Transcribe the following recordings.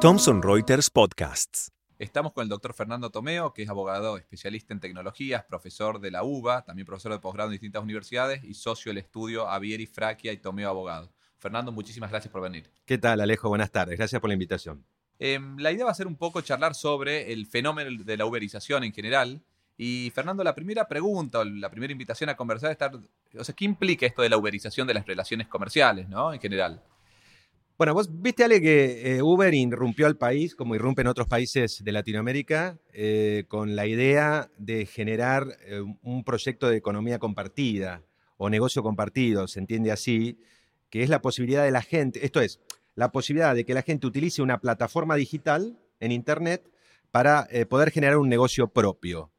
Thomson Reuters Podcasts. Estamos con el doctor Fernando Tomeo, que es abogado especialista en tecnologías, profesor de la UBA, también profesor de posgrado en distintas universidades y socio del estudio Avieri Fraquia y Tomeo Abogado. Fernando, muchísimas gracias por venir. ¿Qué tal, Alejo? Buenas tardes. Gracias por la invitación. Em, la idea va a ser un poco charlar sobre el fenómeno de la uberización en general. Y Fernando, la primera pregunta o la primera invitación a conversar es estar, o sea, ¿qué implica esto de la uberización de las relaciones comerciales, ¿no? En general. Bueno, vos viste, Ale, que eh, Uber irrumpió al país, como irrumpe en otros países de Latinoamérica, eh, con la idea de generar eh, un proyecto de economía compartida o negocio compartido, se entiende así, que es la posibilidad de la gente, esto es, la posibilidad de que la gente utilice una plataforma digital en Internet para poder generar un negocio propio.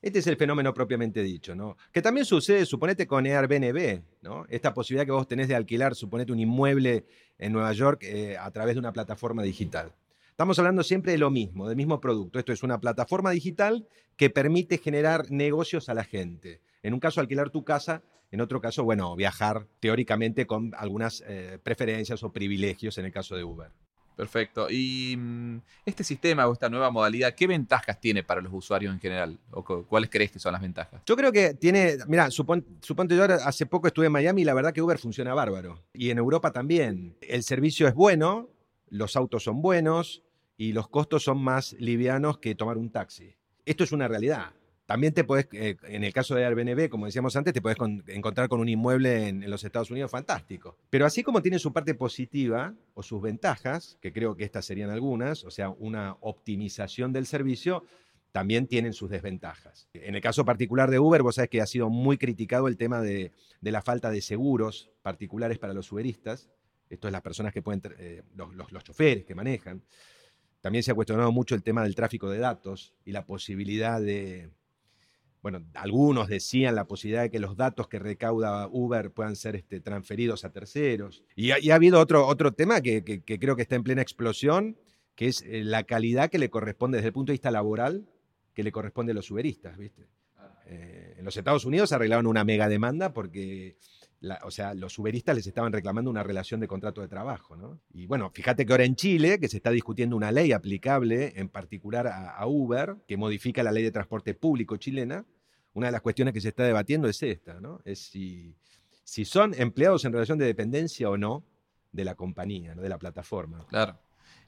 Este es el fenómeno propiamente dicho, ¿no? Que también sucede, suponete, con Airbnb, ¿no? Esta posibilidad que vos tenés de alquilar, suponete, un inmueble en Nueva York eh, a través de una plataforma digital. Estamos hablando siempre de lo mismo, del mismo producto. Esto es una plataforma digital que permite generar negocios a la gente. En un caso, alquilar tu casa, en otro caso, bueno, viajar teóricamente con algunas eh, preferencias o privilegios en el caso de Uber. Perfecto. Y mm, este sistema o esta nueva modalidad, ¿qué ventajas tiene para los usuarios en general? ¿O cuáles crees que son las ventajas? Yo creo que tiene, mira, suponte yo hace poco estuve en Miami y la verdad que Uber funciona bárbaro. Y en Europa también. El servicio es bueno, los autos son buenos y los costos son más livianos que tomar un taxi. Esto es una realidad. También te puedes, eh, en el caso de Airbnb, como decíamos antes, te puedes encontrar con un inmueble en, los Estados Unidos fantástico. Pero así como tiene su parte positiva o sus ventajas, que creo que estas serían algunas, o sea, una optimización del servicio, también tienen sus desventajas. En el caso particular de Uber, vos sabés que ha sido muy criticado el tema de, la falta de seguros particulares para los uberistas. Esto es las personas que pueden, eh, los choferes que manejan. También se ha cuestionado mucho el tema del tráfico de datos y la posibilidad de, bueno, algunos decían la posibilidad de que los datos que recauda Uber puedan ser este, transferidos a terceros. Y ha, habido otro, otro tema que, creo que está en plena explosión, que es eh, la calidad que le corresponde desde el punto de vista laboral, que le corresponde a los uberistas, ¿viste? Eh, en los Estados Unidos arreglaron una mega demanda porque o sea, los uberistas les estaban reclamando una relación de contrato de trabajo, ¿no? Y bueno, fíjate que ahora en Chile, que se está discutiendo una ley aplicable en particular a, Uber, que modifica la ley de transporte público chilena, una de las cuestiones que se está debatiendo es esta, ¿no? Es si, si son empleados en relación de dependencia o no de la compañía, ¿no? de la plataforma. Claro.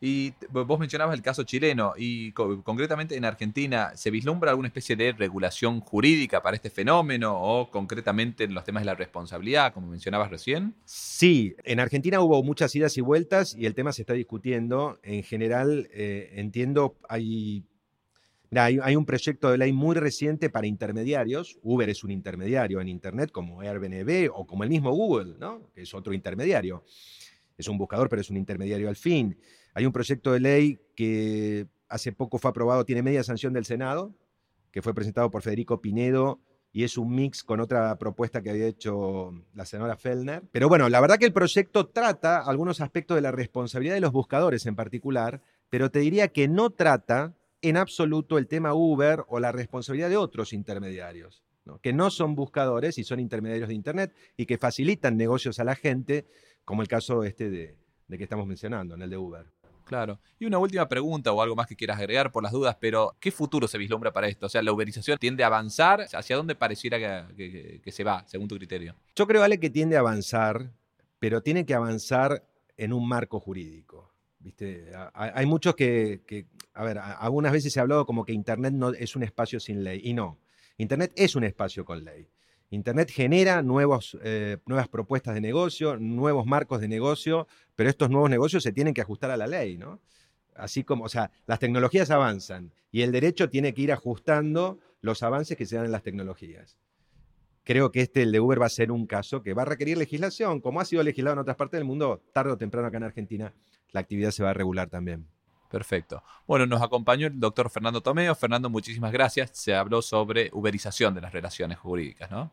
Y vos mencionabas el caso chileno y concretamente en Argentina, ¿se vislumbra alguna especie de regulación jurídica para este fenómeno o concretamente en los temas de la responsabilidad, como mencionabas recién? Sí, en Argentina hubo muchas idas y vueltas y el tema se está discutiendo. En general, eh, entiendo, hay, hay, un proyecto de ley muy reciente para intermediarios. Uber es un intermediario en Internet como Airbnb o como el mismo Google, ¿no? que es otro intermediario. Es un buscador, pero es un intermediario al fin. Hay un proyecto de ley que hace poco fue aprobado, tiene media sanción del Senado, que fue presentado por Federico Pinedo y es un mix con otra propuesta que había hecho la senadora Fellner. Pero bueno, la verdad que el proyecto trata algunos aspectos de la responsabilidad de los buscadores en particular, pero te diría que no trata en absoluto el tema Uber o la responsabilidad de otros intermediarios, que no son buscadores y son intermediarios de Internet y que facilitan negocios a la gente, como el caso este de, de que estamos mencionando, en el de Uber. Claro. Y una última pregunta o algo más que quieras agregar por las dudas, pero ¿qué futuro se vislumbra para esto? O sea, ¿la uberización tiende a avanzar? ¿Hacia dónde pareciera que, se va, según tu criterio? Yo creo, Ale, que tiende a avanzar, pero tiene que avanzar en un marco jurídico. ¿Viste? Hay muchos que, a ver, algunas veces se ha hablado como que Internet no es un espacio sin ley, y no. Internet es un espacio con ley. Internet genera nuevos, eh, nuevas propuestas de negocio, nuevos marcos de negocio, pero estos nuevos negocios se tienen que ajustar a la ley, ¿no? Así como, o sea, las tecnologías avanzan y el derecho tiene que ir ajustando los avances que se dan en las tecnologías. Creo que este, el de Uber, va a ser un caso que va a requerir legislación, como ha sido legislado en otras partes del mundo, tarde o temprano acá en Argentina, la actividad se va a regular también. Perfecto. Bueno, nos acompañó el doctor Fernando Tomeo. Fernando, muchísimas gracias. Se habló sobre uberización de las relaciones jurídicas, ¿no?